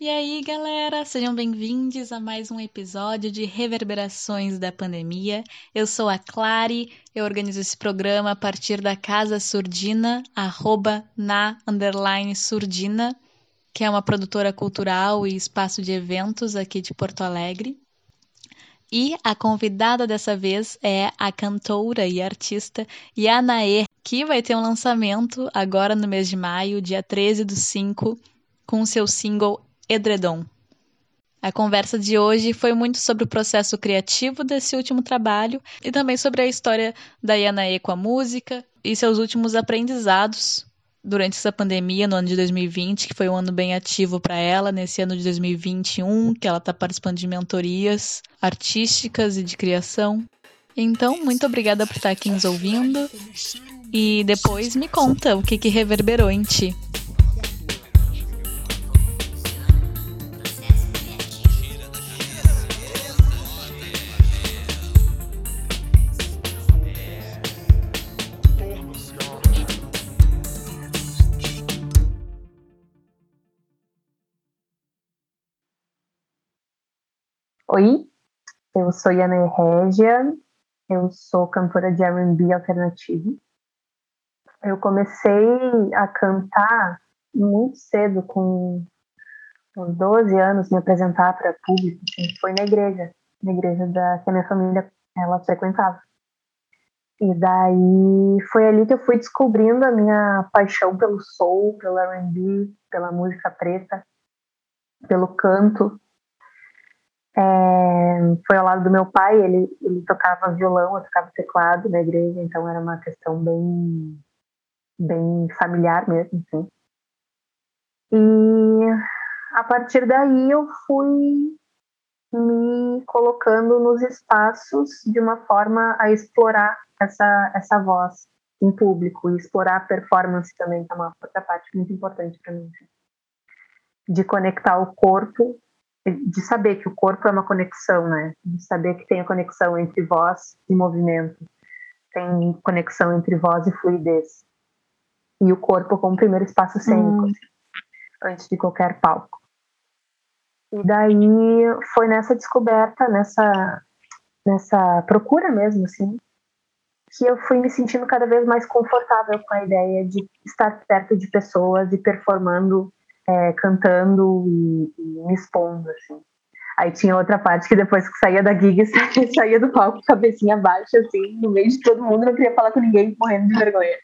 E aí, galera, sejam bem-vindos a mais um episódio de Reverberações da Pandemia. Eu sou a Clary, eu organizo esse programa a partir da Casa Surdina, arroba na underline surdina, que é uma produtora cultural e espaço de eventos aqui de Porto Alegre. E a convidada dessa vez é a cantora e artista Yanaê, que vai ter um lançamento agora no mês de maio, dia 13 do 5, com seu single Edredom. A conversa de hoje foi muito sobre o processo criativo desse último trabalho e também sobre a história da Yanae com a música e seus últimos aprendizados durante essa pandemia no ano de 2020, que foi um ano bem ativo para ela, nesse ano de 2021, que ela está participando de mentorias artísticas e de criação. Então, muito obrigada por estar aqui nos ouvindo e depois me conta o que, que reverberou em ti. Oi, eu sou Yana Regia, eu sou cantora de R&B alternativo. Eu comecei a cantar muito cedo, com uns 12 anos, me apresentar para público, assim, foi na igreja, na igreja da, que a minha família ela frequentava. E daí foi ali que eu fui descobrindo a minha paixão pelo soul, pelo R&B, pela música preta, pelo canto. É, foi ao lado do meu pai, ele, ele tocava violão, eu tocava teclado na igreja, então era uma questão bem, bem familiar mesmo, assim. E a partir daí eu fui me colocando nos espaços de uma forma a explorar essa, essa voz em público e explorar a performance também, que é uma outra parte muito importante para mim. Assim. De conectar o corpo de saber que o corpo é uma conexão, né? De saber que tem a conexão entre voz e movimento, tem conexão entre voz e fluidez. E o corpo como primeiro espaço cênico, hum. antes de qualquer palco. E daí foi nessa descoberta, nessa nessa procura mesmo, assim, que eu fui me sentindo cada vez mais confortável com a ideia de estar perto de pessoas e performando é, cantando e, e, me expondo, assim. Aí tinha outra parte que depois que saía da gig, saía, saía do palco, cabecinha baixa, assim, no meio de todo mundo, não queria falar com ninguém, morrendo de vergonha.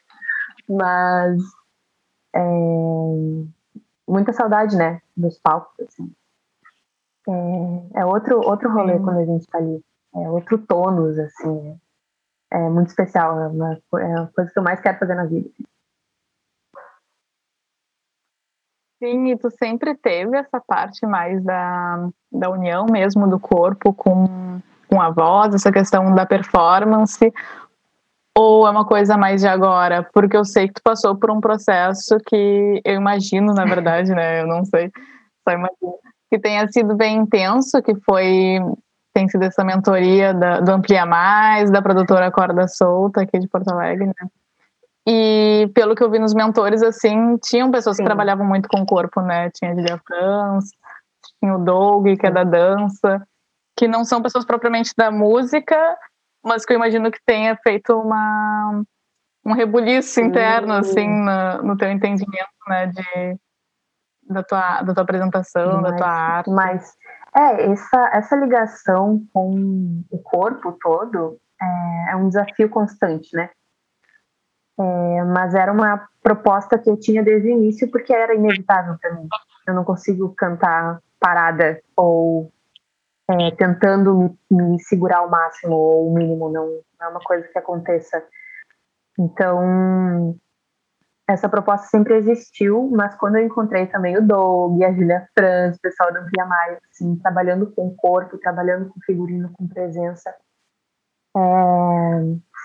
Mas é, muita saudade, né, dos palcos, assim. É, é outro, outro rolê quando a gente tá ali. É outro tônus, assim. É muito especial, é uma, é a coisa que eu mais quero fazer na vida. Assim. Sim, e tu sempre teve essa parte mais da, da união mesmo do corpo com, com a voz, essa questão da performance, ou é uma coisa mais de agora? Porque eu sei que tu passou por um processo que eu imagino, na verdade, né? Eu não sei, só imagino, que tenha sido bem intenso, que foi tem sido essa mentoria da, do Amplia Mais, da produtora Corda Solta aqui de Porto Alegre, né? E pelo que eu vi nos mentores, assim, tinham pessoas Sim. que trabalhavam muito com o corpo, né? Tinha a Julia Franz, tinha o Doug, que é da dança, que não são pessoas propriamente da música, mas que eu imagino que tenha feito uma, um rebuliço interno, assim, no, no teu entendimento, né? De, da, tua, da tua apresentação, mas, da tua arte. Mas, é, essa, essa ligação com o corpo todo é, é um desafio constante, né? É, mas era uma proposta que eu tinha desde o início porque era inevitável para mim. Eu não consigo cantar parada ou é, tentando me, segurar ao máximo ou o mínimo, não, não é uma coisa que aconteça. Então, essa proposta sempre existiu, mas quando eu encontrei também o Doug, a Julia Franz, o pessoal do Via Maio, assim, trabalhando com corpo, trabalhando com figurino, com presença, é,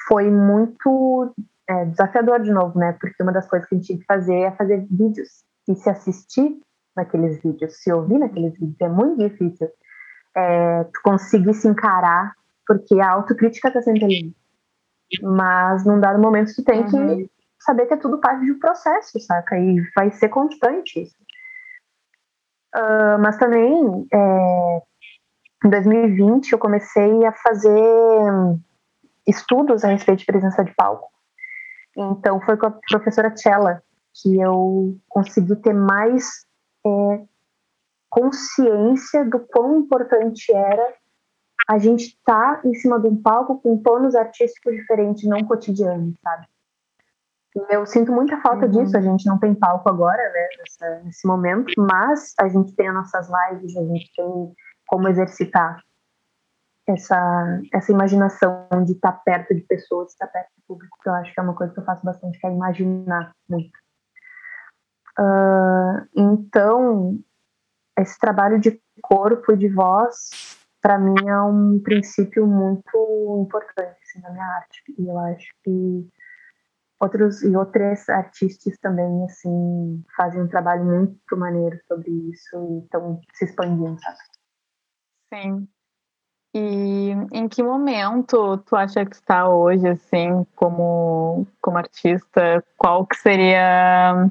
foi muito é, desafiador de novo, né? Porque uma das coisas que a gente tinha que fazer é fazer vídeos e se assistir naqueles vídeos, se ouvir naqueles vídeos. É muito difícil é, tu conseguir se encarar, porque a autocrítica está sempre ali. Mas num dado momento tu tem uhum. que saber que é tudo parte de um processo, saca? E vai ser constante isso. Uh, mas também, é, em 2020, eu comecei a fazer estudos a respeito de presença de palco. Então, foi com a professora Chela que eu consegui ter mais é, consciência do quão importante era a gente estar tá em cima de um palco com tonos artísticos diferentes, não cotidianos, sabe? Eu sinto muita falta uhum. disso. A gente não tem palco agora, né, nessa, nesse momento, mas a gente tem as nossas lives, a gente tem como exercitar essa, essa imaginação de estar perto de pessoas, estar perto do público, que eu acho que é uma coisa que eu faço bastante, que é imaginar muito. Uh, então, esse trabalho de corpo e de voz, para mim, é um princípio muito importante assim, na minha arte. E eu acho que outros e outras artistas também assim fazem um trabalho muito maneiro sobre isso e estão se expandindo, sabe? Sim. E em que momento tu acha que está hoje, assim, como, como artista? Qual que seria...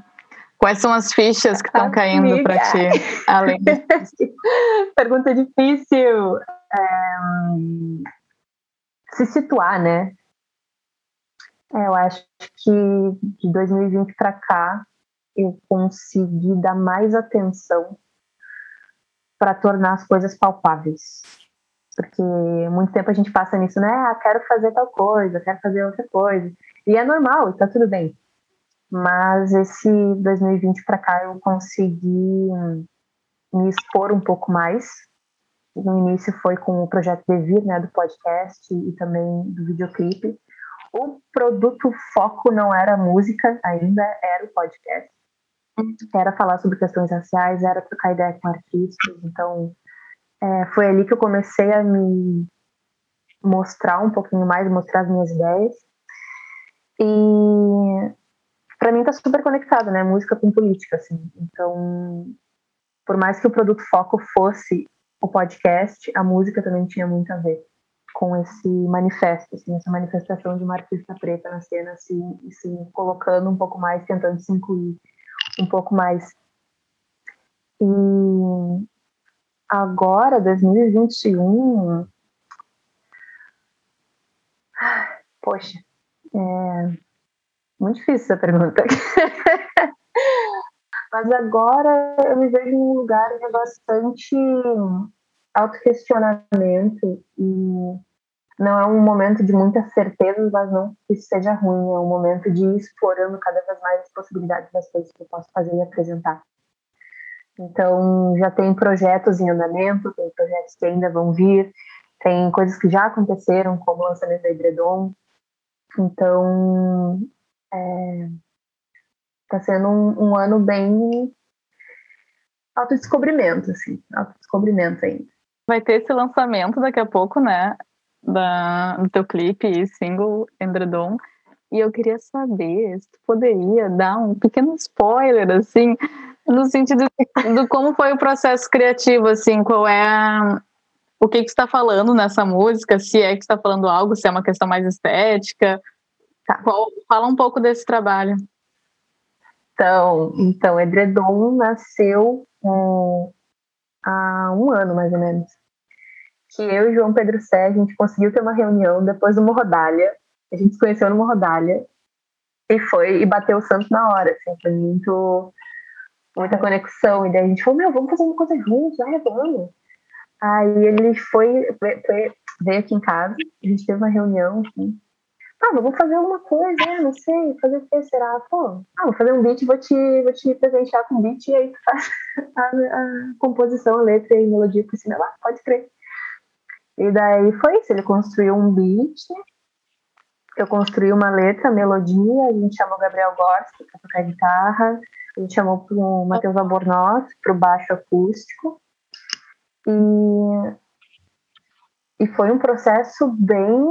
Quais são as fichas que estão caindo para ti? Além Pergunta difícil. É... Se situar, né? É, eu acho que de 2020 para cá eu consegui dar mais atenção para tornar as coisas palpáveis. Porque muito tempo a gente passa nisso, né? Ah, quero fazer tal coisa, quero fazer outra coisa. E é normal, está tudo bem. Mas esse 2020 para cá eu consegui me expor um pouco mais. No início foi com o projeto Devir, né, do podcast e também do videoclipe. O produto foco não era música ainda, era o podcast era falar sobre questões raciais, era trocar ideia com artistas. Então, é, foi ali que eu comecei a me mostrar um pouquinho mais, mostrar as minhas ideias. E para mim tá super conectado, né? Música com política, assim. Então, por mais que o produto foco fosse o podcast, a música também tinha muito a ver com esse manifesto, assim, essa manifestação de uma artista preta na cena, assim, se colocando um pouco mais, tentando se incluir um pouco mais. E agora, 2021. Poxa, é muito difícil essa pergunta. Mas agora eu me vejo num lugar de bastante autoquestionamento e não é um momento de muitas certezas, mas não que isso seja ruim, é um momento de ir explorando cada vez mais as possibilidades das coisas que eu posso fazer e apresentar. Então, já tem projetos em andamento, tem projetos que ainda vão vir, tem coisas que já aconteceram, como o lançamento da Edredom. Então, está é, tá sendo um, um ano bem autodescobrimento, assim, autodescobrimento ainda. Vai ter esse lançamento daqui a pouco, né? da, do teu clipe e single Endredon. E eu queria saber se tu poderia dar um pequeno spoiler, assim, no sentido de como foi o processo criativo, assim, qual é o que que está falando nessa música, se é que está falando algo, se é uma questão mais estética. Tá. Qual, fala um pouco desse trabalho. Então, então Edredom nasceu um, há um ano, mais ou menos que eu e João Pedro Sé, a gente conseguiu ter uma reunião depois de uma rodalha. A gente se conheceu numa rodalha e foi e bateu o santo na hora, assim, foi muito muita conexão. E daí a gente falou, meu, vamos fazer uma coisa juntos, é, vamos. Aí ele foi, foi, veio aqui em casa, a gente teve uma reunião, assim. Ah, vamos fazer alguma coisa, é, não sei, fazer o que será? Pô, ah, vou fazer um beat, vou te, vou te presentear com beat e aí tu faz a, a composição, a letra e a melodia por cima. Ah, pode crer. E daí foi isso, ele construiu um beat, eu construí uma letra, melodia, a gente chamou o Gabriel Gorski para tocar guitarra, gente chamou o Matheus Albornoz para o baixo acústico. E, e foi um processo bem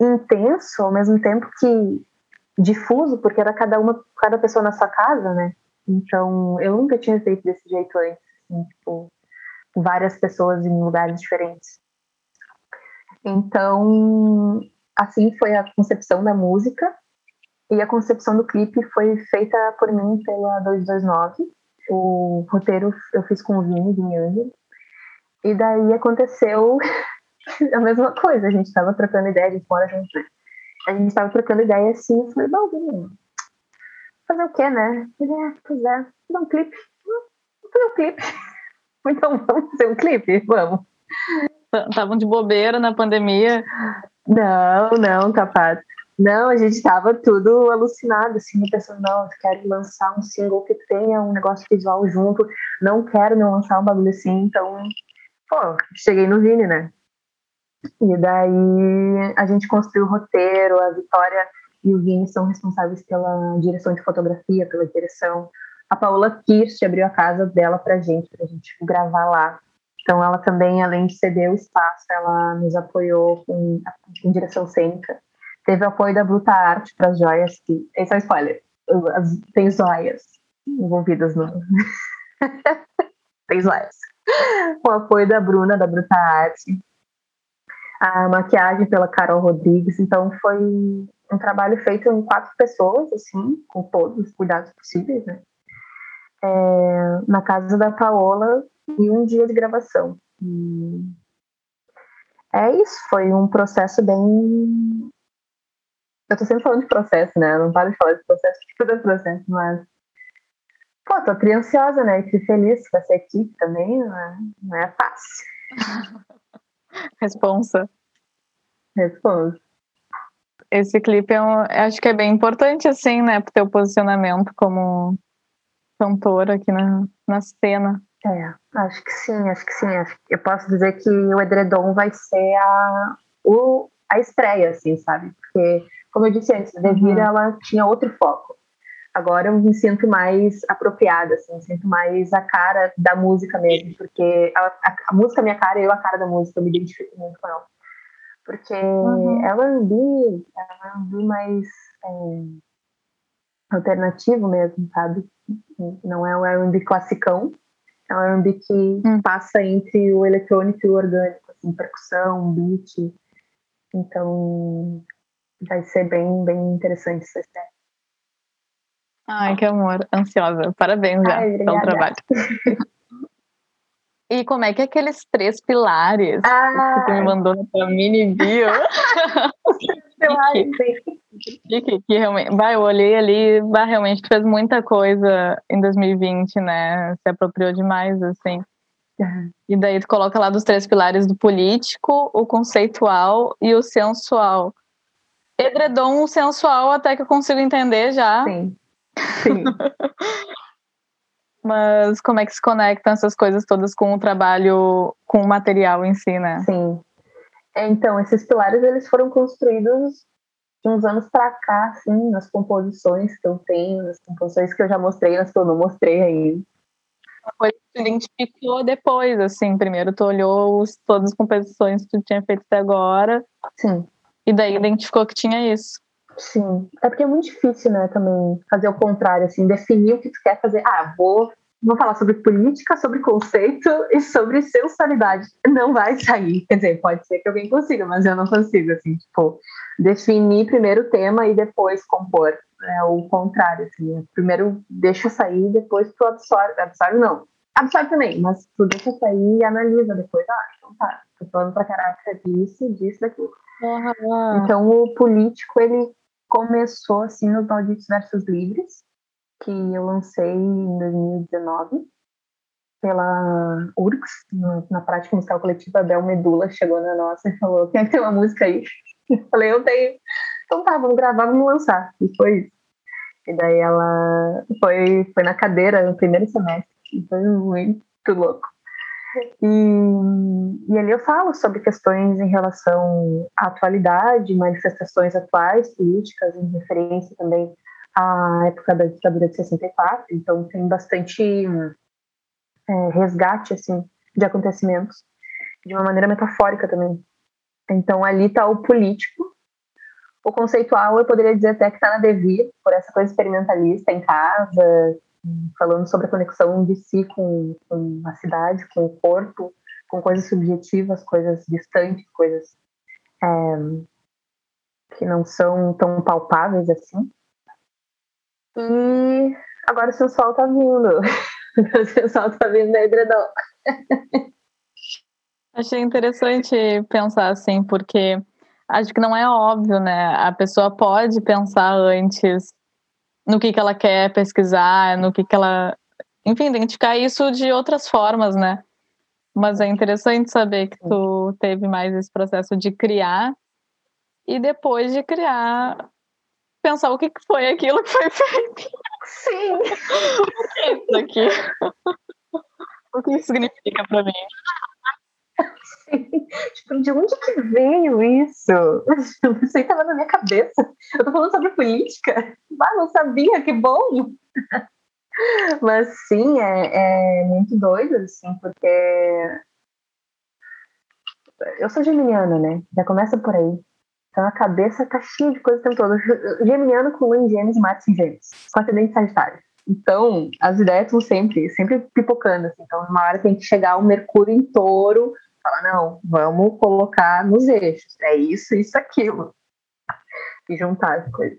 intenso, ao mesmo tempo que difuso, porque era cada uma, cada pessoa na sua casa, né? Então, eu nunca tinha feito desse jeito antes, assim, tipo, várias pessoas em lugares diferentes. Então, assim foi a concepção da música e a concepção do clipe foi feita por mim pela 229. o roteiro eu fiz com o Vini, Angel. E daí aconteceu a mesma coisa. A gente estava trocando ideia, a gente mora junto, né? A gente estava trocando ideia assim, eu falei, bom, Vini, fazer o quê, né? Ele, é, pois é, fazer um clipe. Vamos fazer um clipe. Então vamos fazer um clipe? Vamos. Estavam de bobeira na pandemia. Não, não, capaz. Não, a gente estava tudo alucinado, assim, pensando, não, eu quero lançar um single que tenha um negócio visual junto, não quero não lançar um bagulho assim, então, pô, cheguei no Vini, né? E daí a gente construiu o roteiro, a Vitória e o Vini são responsáveis pela direção de fotografia, pela direção. A Paola Kirst abriu a casa dela pra gente, pra gente gravar lá. Então ela também, além de ceder o espaço, ela nos apoiou com, com direção cênica. Teve o apoio da Bruta Arte para as joias, que, esse é um spoiler, tem joias envolvidas no... tem joias. O apoio da Bruna, da Bruta Arte. A maquiagem pela Carol Rodrigues. Então foi um trabalho feito em quatro pessoas, assim, com todos os cuidados possíveis, né? É, na casa da Paola e um dia de gravação. E é isso, foi um processo bem. Eu tô sempre falando de processo, né? Eu não paro de falar de processo, de todo processo, mas. Pô, tô triansiosa, né? E feliz com essa equipe também, não é, não é fácil. Responsa. Responsa. Esse clipe é um, acho que é bem importante, assim, né, pro teu posicionamento como cantora aqui na, na cena. É, acho que sim, acho que sim. Acho que eu posso dizer que o Edredom vai ser a, o, a estreia, assim, sabe? Porque, como eu disse antes, a Devira, uhum. ela tinha outro foco. Agora eu me sinto mais apropriada, assim, me sinto mais a cara da música mesmo, porque a, a, a música é minha cara e eu a cara da música, eu me identifico muito com ela. Porque uhum. ela é um ela é um mais é, alternativo mesmo, sabe? Não é um R&B classicão, é um R&B que hum. passa entre o eletrônico e o orgânico, assim, percussão, beat. Então, vai ser bem, bem interessante essa história. Ai, que amor. Ansiosa. Parabéns já Ai, pelo trabalho. E como é que é aqueles três pilares ah. que você me mandou na tua mini bio? que, que, que, realmente, vai, eu olhei ali, vai, realmente fez muita coisa em 2020, né? Se apropriou demais, assim. Uhum. E daí tu coloca lá dos três pilares do político, o conceitual e o sensual. Edredom, sensual, até que eu consigo entender já. Sim. Sim. Mas como é que se conectam essas coisas todas com o trabalho, com o material em si, né? Sim. É, então, esses pilares eles foram construídos de uns anos para cá, assim, nas composições que eu tenho, nas composições que eu já mostrei, nas que eu não mostrei ainda. Uma coisa que tu identificou depois, assim, primeiro tu olhou os, todas as composições que tu tinha feito até agora. Sim. E daí identificou que tinha isso. Sim. É porque é muito difícil, né, também fazer o contrário, assim, definir o que tu quer fazer. Ah, vou vou falar sobre política, sobre conceito e sobre sensualidade. Não vai sair. Quer dizer, pode ser que alguém consiga, mas eu não consigo, assim, tipo, definir primeiro o tema e depois compor. É o contrário, assim. Primeiro deixa sair, depois tu absorve. Absorve não. Absorve também, mas tu deixa sair e analisa depois. Ah, então tá, tô falando pra caraca disso, disso, daquilo. Uhum. Então o político, ele começou, assim, nos Malditos Versos Livres, que eu lancei em 2019 pela URGS, na prática musical coletiva, a Bel Medula chegou na nossa e falou, quem é tem uma música aí? Eu falei, eu tenho. Então tá, vamos gravar, vamos lançar. E foi isso. E daí ela foi, foi na cadeira no primeiro semestre. Foi muito louco. E, e ali eu falo sobre questões em relação à atualidade, manifestações atuais, políticas, em referência também a época da ditadura de 64, então tem bastante é, resgate assim de acontecimentos de uma maneira metafórica também. Então ali está o político, o conceitual eu poderia dizer até que está na Devir, por essa coisa experimentalista em casa, falando sobre a conexão de si com, com a cidade, com o corpo, com coisas subjetivas, coisas distantes, coisas é, que não são tão palpáveis assim. E agora o sensual tá vindo. o pessoal tá vindo da edredom. Achei interessante pensar assim, porque acho que não é óbvio, né? A pessoa pode pensar antes no que, que ela quer pesquisar, no que, que ela. Enfim, identificar isso de outras formas, né? Mas é interessante saber que tu teve mais esse processo de criar e depois de criar, pensar o que foi aquilo que foi feito. Sim! o que é isso aqui? o que isso significa para mim? Tipo, de onde que veio isso? Isso aí tava na minha cabeça. Eu tô falando sobre política. Ah, não sabia, que bom! Mas sim, é, é muito doido, assim, porque eu sou geminiana, né? Já começa por aí. Então a cabeça tá cheia de coisa o tempo todo. Geminiano com lua em gêmeos, Marte em gêmeos. Com acidente sagitário. Então, as ideias estão sempre, sempre pipocando. Assim. Então, uma hora tem que chegar o Mercúrio em touro Fala, não, vamos colocar nos eixos. É isso, isso, aquilo. E juntar as coisas.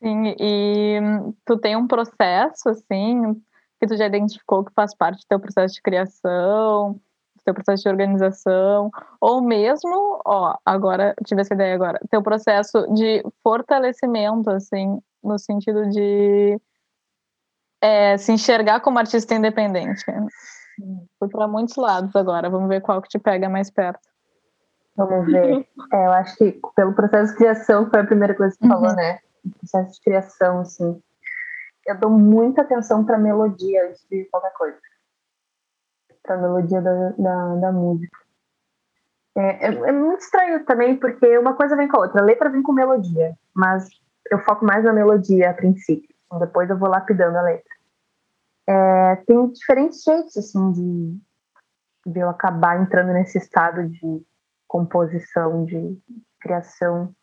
Sim, e tu tem um processo, assim, que tu já identificou que faz parte do teu processo de criação, do teu processo de organização, ou mesmo, ó, agora, tive essa ideia agora, teu processo de fortalecimento, assim, no sentido de é, se enxergar como artista independente. Fui para muitos lados agora. Vamos ver qual que te pega mais perto. Vamos ver. É, eu acho que pelo processo de criação foi a primeira coisa que você uhum. falou, né? O processo de criação, assim. Eu dou muita atenção para melodia antes de qualquer coisa. Para melodia da, da, da música. É, é, é, muito estranho também, porque uma coisa vem com a outra. A letra vem com melodia, mas eu foco mais na melodia a princípio. Então depois eu vou lapidando a letra. É, tem diferentes jeitos assim de, de eu acabar entrando nesse estado de composição, de criação.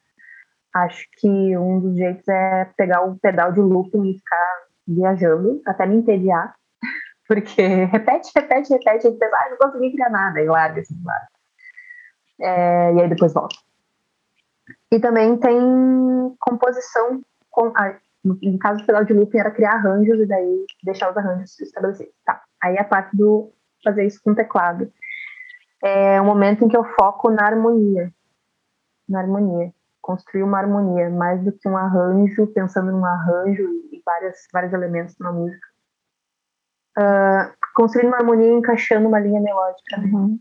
Acho que um dos jeitos é pegar o pedal de looping e ficar viajando até me entediar, porque repete, repete, repete, e depois, ah, não consegui criar nada, e larga assim, larga. É, e aí depois volta. E também tem composição com. No caso do pedal de looping era criar arranjos e daí deixar os arranjos estabelecidos. Tá. Aí a parte do fazer isso com teclado. É um momento em que eu foco na harmonia. Na harmonia. Construir uma harmonia, mais do que um arranjo, pensando num arranjo e várias, vários elementos na música. Uh, construir uma harmonia encaixando uma linha melódica. Né? Uhum.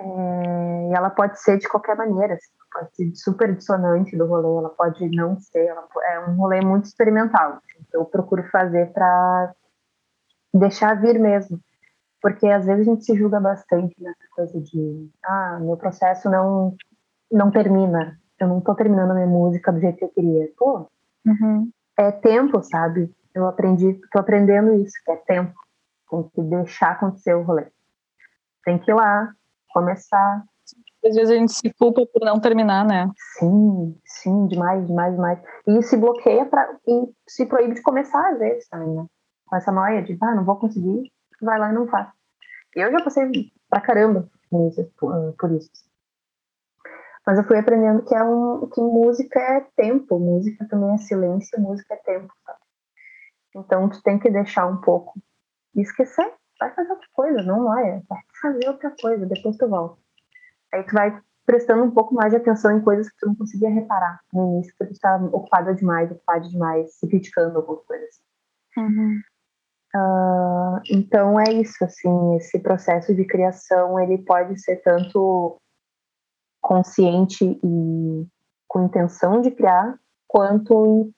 É, e ela pode ser de qualquer maneira. Assim pode ser super dissonante do rolê, ela pode não ser, ela, é um rolê muito experimental. Assim, eu procuro fazer para deixar vir mesmo, porque às vezes a gente se julga bastante nessa coisa de, ah, meu processo não não termina, eu não tô terminando a minha música do jeito que eu queria. Pô, uhum. é tempo, sabe? Eu aprendi, tô aprendendo isso, que é tempo. Tem que deixar acontecer o rolê. Tem que ir lá, começar, às vezes a gente se culpa por não terminar, né? Sim, sim, demais, demais, demais. E se bloqueia pra, e se proíbe de começar às vezes também, né? Com essa noia de, ah, não vou conseguir, vai lá e não faz. Eu já passei pra caramba por, isso. Mas eu fui aprendendo que, é um, que música é tempo, música também é silêncio, música é tempo, sabe? Então tu tem que deixar um pouco e esquecer, vai fazer outra coisa, não vai, vai fazer outra coisa, depois tu volta. Aí tu vai prestando um pouco mais de atenção em coisas que tu não conseguia reparar no início, porque tu estava ocupada demais, ocupada demais, se criticando alguma coisa assim. Uhum. Uh, então é isso, assim, esse processo de criação, ele pode ser tanto consciente e com intenção de criar, quanto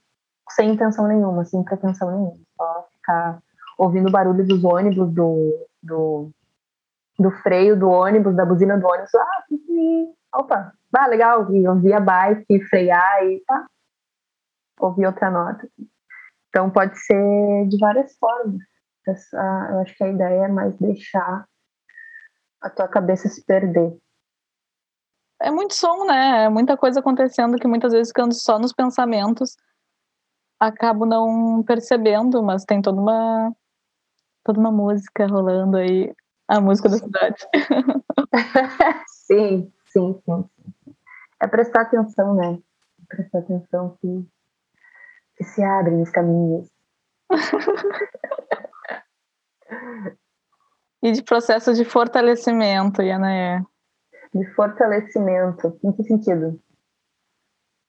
sem intenção nenhuma, sem pretensão nenhuma. Só ficar ouvindo o barulho dos ônibus, do, do do freio do ônibus, da buzina do ônibus, ah, opa, ah, legal, e ouvir a bike, frear e tá, ouvir outra nota. Então pode ser de várias formas. Essa, eu acho que a ideia é mais deixar a tua cabeça se perder. É muito som, né? É muita coisa acontecendo que muitas vezes ficando só nos pensamentos acabo não percebendo, mas tem toda uma toda uma música rolando aí a música da cidade. sim, sim, sim, É prestar atenção, né? Prestar atenção que, que se abrem os caminhos. e de processo de fortalecimento, Yanaé? De fortalecimento, em que sentido?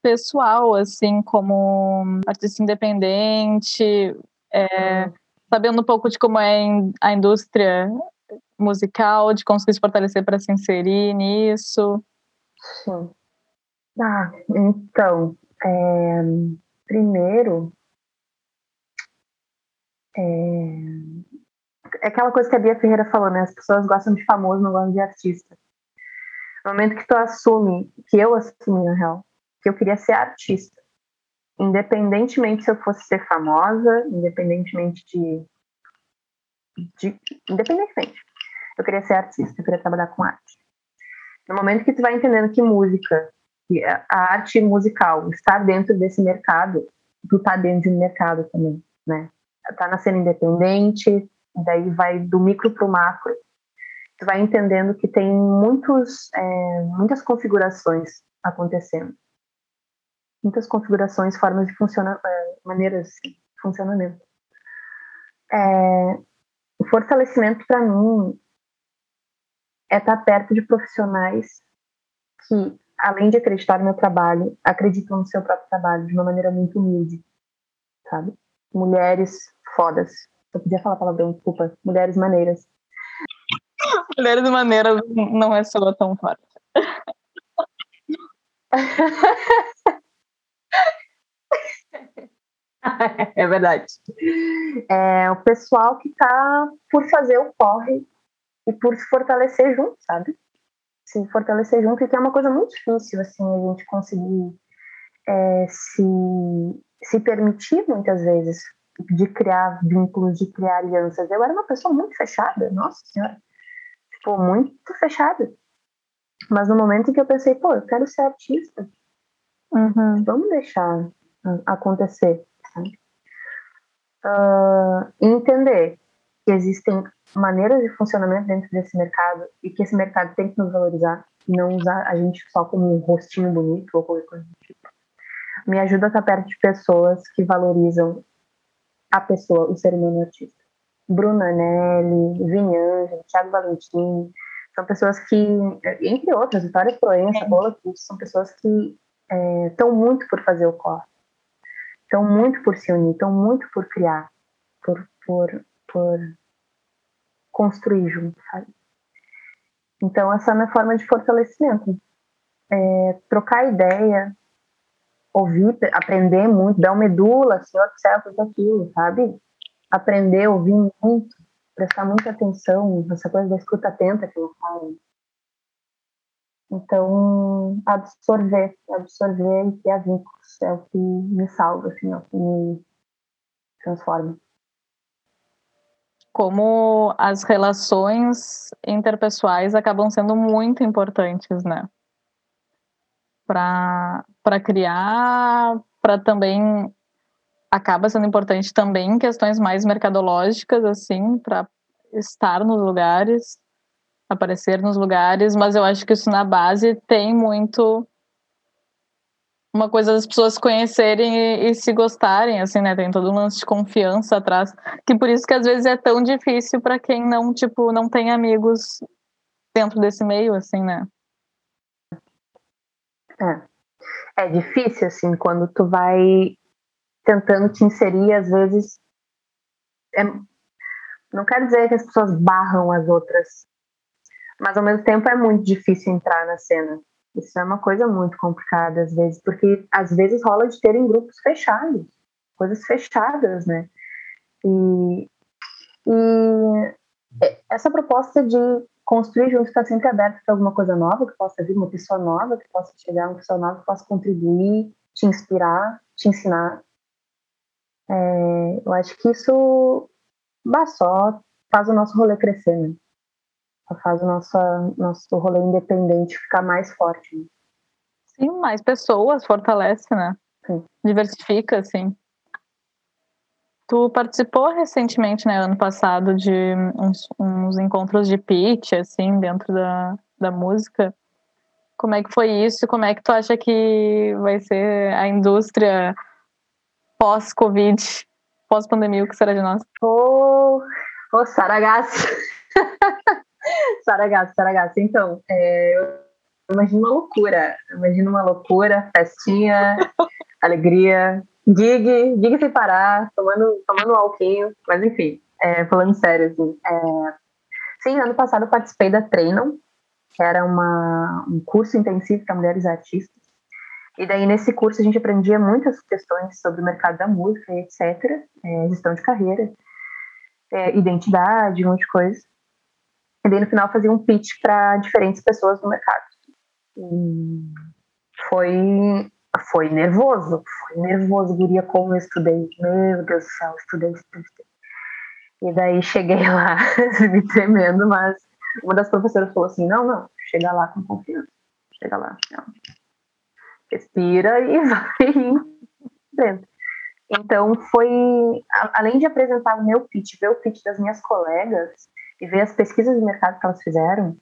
Pessoal, assim, como artista independente, é, hum. Sabendo um pouco de como é a indústria musical, de conseguir se fortalecer para se inserir nisso. Sim. Ah, então, é, primeiro, é, é aquela coisa que a Bia Ferreira falou, né? As pessoas gostam de famoso, não gostam de artista. No momento que tu assume, que eu assumi na real, que eu queria ser artista, independentemente se eu fosse ser famosa, independentemente de, de independentemente, eu queria ser artista, eu queria trabalhar com arte. No momento que tu vai entendendo que música, que a arte musical está dentro desse mercado, tu tá dentro de um mercado também, né? Tá na independente, daí vai do micro para o macro. Tu vai entendendo que tem muitos, é, muitas configurações acontecendo. Muitas configurações, formas de funcionar, é, maneiras de funcionamento. É, o fortalecimento, para mim, é estar tá perto de profissionais que, além de acreditar no meu trabalho, acreditam no seu próprio trabalho de uma maneira muito humilde, sabe? Mulheres fodas, eu podia falar palavrão, desculpa. Mulheres maneiras. Mulheres maneiras não é só tão forte. é verdade. É o pessoal que tá por fazer o corre e por se fortalecer junto, sabe? Se fortalecer junto, que é uma coisa muito difícil, assim, a gente conseguir é, se, se permitir muitas vezes de criar vínculos, de criar alianças. Eu era uma pessoa muito fechada, nossa senhora. Tipo, muito fechada. Mas no momento em que eu pensei, pô, eu quero ser artista, uhum. vamos deixar acontecer? Uh, entender que existem maneiras de funcionamento dentro desse mercado e que esse mercado tem que nos valorizar e não usar a gente só como um rostinho bonito ou qualquer coisa do tipo. Me ajuda a estar perto de pessoas que valorizam a pessoa, o ser humano artista. Bruna Nelly, Ângelo, Thiago Valentim, são pessoas que, entre outras, Vitória Proença, Bola Cruz, são pessoas que estão é, muito por fazer o corre, estão muito por se unir, estão muito por criar, por, por, por construir junto, sabe? Então, essa é a minha forma de fortalecimento. É, trocar ideia, ouvir, aprender muito, dar uma medula, do céu, tudo aquilo, sabe? Aprender, ouvir muito, prestar muita atenção, essa coisa da escuta atenta que eu falo. Então, absorver, absorver e criar vínculos é o que me salva, assim, é o que me transforma. Como as relações interpessoais acabam sendo muito importantes, né? para criar, para também acaba sendo importante também questões mais mercadológicas, assim, para estar nos lugares, aparecer nos lugares, mas eu acho que isso na base tem muito uma coisa das pessoas conhecerem e, e, se gostarem, assim, né? Tem todo um lance de confiança atrás, que por isso que às vezes é tão difícil para quem não, tipo, não tem amigos dentro desse meio, assim, né? É. é difícil, assim, quando tu vai tentando te inserir, às vezes. É, não quero dizer que as pessoas barram as outras, mas ao mesmo tempo é muito difícil entrar na cena. Isso é uma coisa muito complicada, às vezes, porque às vezes rola de terem grupos fechados, coisas fechadas, né? E, e essa proposta de construir junto está sempre aberto para alguma coisa nova que possa vir, uma pessoa nova que possa chegar, uma pessoa nova que possa contribuir, te inspirar, te ensinar. É, eu acho que isso só faz o nosso rolê crescer, né? Faz o nosso, nosso rolê independente ficar mais forte. Né? Sim, mais pessoas fortalece, né? Sim. Diversifica, assim. Tu participou recentemente, né, ano passado, de uns, uns encontros de pitch, assim, dentro da, da música. Como é que foi isso? Como é que tu acha que vai ser a indústria pós-Covid? pós-pandemia, o que será de nós? Ô, oh, oh, Saragaço, Saragaço. Então, é, eu imagino uma loucura. Imagino uma loucura, festinha, alegria, gig, gig sem parar, tomando, tomando um alquinho, mas enfim, é, falando sério, assim. É, sim, ano passado eu participei da Treinam, que era uma, um curso intensivo para mulheres artistas. E daí, nesse curso, a gente aprendia muitas questões sobre o mercado da música, etc., é, gestão de carreira, é, identidade, um monte de coisa. E daí, no final, fazia um pitch para diferentes pessoas no mercado. E foi, foi nervoso, foi nervoso, guria, como eu estudei. Meu Deus do céu, estudei, estudei. E daí, cheguei lá, me tremendo, mas uma das professoras falou assim, não, não, chega lá com confiança. Chega lá, não respira e vai dentro. Então, foi, além de apresentar o meu pitch, ver o pitch das minhas colegas e ver as pesquisas de mercado que elas fizeram,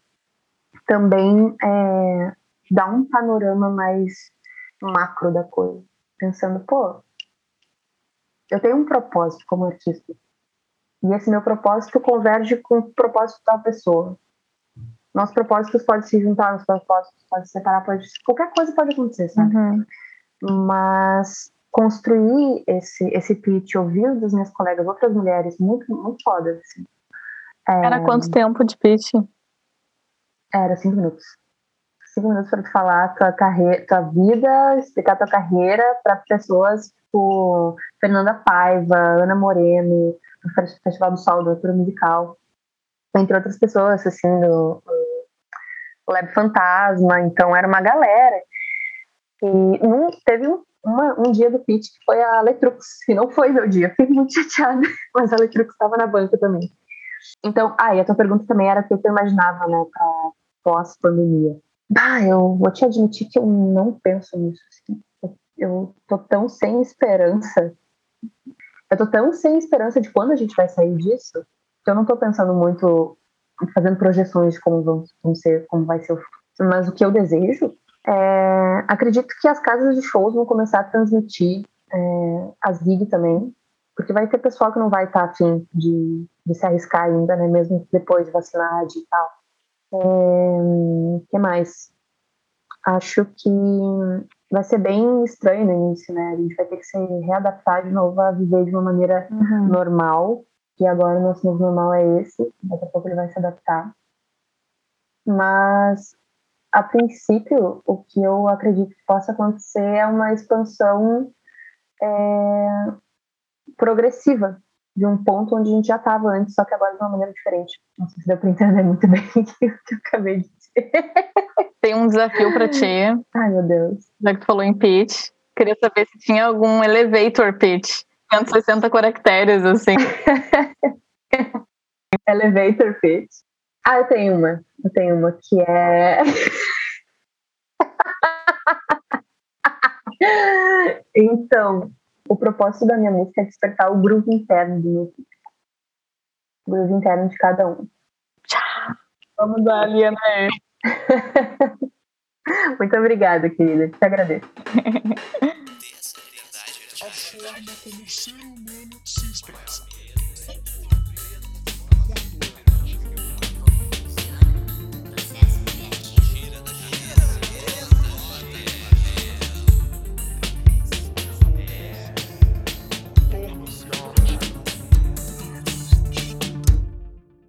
também é, dá um panorama mais macro da coisa. Pensando, pô, eu tenho um propósito como artista. E esse meu propósito converge com o propósito da pessoa. Nossos propósitos podem se juntar, nossos propósitos podem se separar, pode, qualquer coisa pode acontecer, sabe? Uhum. Mas construir esse, esse pitch, ouvir das minhas colegas, outras mulheres, muito, muito foda, assim. É, Era quanto tempo de pitch? Era cinco minutos. Cinco minutos para tu falar tua carreira, tua vida, explicar tua carreira para pessoas tipo Fernanda Paiva, Ana Moreno, no Festival do Sol, do Doutora Musical, entre outras pessoas, assim, do, Lab Fantasma, então era uma galera. E num, teve um, uma, um dia do pitch que foi a Letrux, que não foi meu dia, fiquei muito chateada, mas a Letrux estava na banca também. Então, ah, e a tua pergunta também era o que eu imaginava, né, para pós-pandemia. Ah, eu vou te admitir que eu não penso nisso. Assim. Eu tô tão sem esperança. Eu tô tão sem esperança de quando a gente vai sair disso, que eu não tô pensando muito fazendo projeções de como vão, vão ser, como vai ser o futuro. Mas o que eu desejo é, acredito que as casas de shows vão começar a transmitir é, as gigs também, porque vai ter pessoal que não vai estar afim de, de se arriscar ainda, né, mesmo depois de vacinar e tal. O é, que mais? Acho que vai ser bem estranho no início, né? A gente vai ter que se readaptar de novo a viver de uma maneira uhum. normal que agora o nosso novo normal é esse, daqui a pouco ele vai se adaptar. Mas, a princípio, o que eu acredito que possa acontecer é uma expansão é, progressiva de um ponto onde a gente já estava antes, só que agora de uma maneira diferente. Não sei se deu para entender muito bem o que eu acabei de dizer. Tem um desafio para ti. Ai, meu Deus. Já que tu falou em pitch, queria saber se tinha algum elevator pitch. 160 caracteres, assim. Elevator pitch. Ah, eu tenho uma. Eu tenho uma que é. então, o propósito da minha música é despertar o grupo interno do meu público. O grupo interno de cada um. Vamos dar, Liana. Muito obrigada, querida. Te agradeço.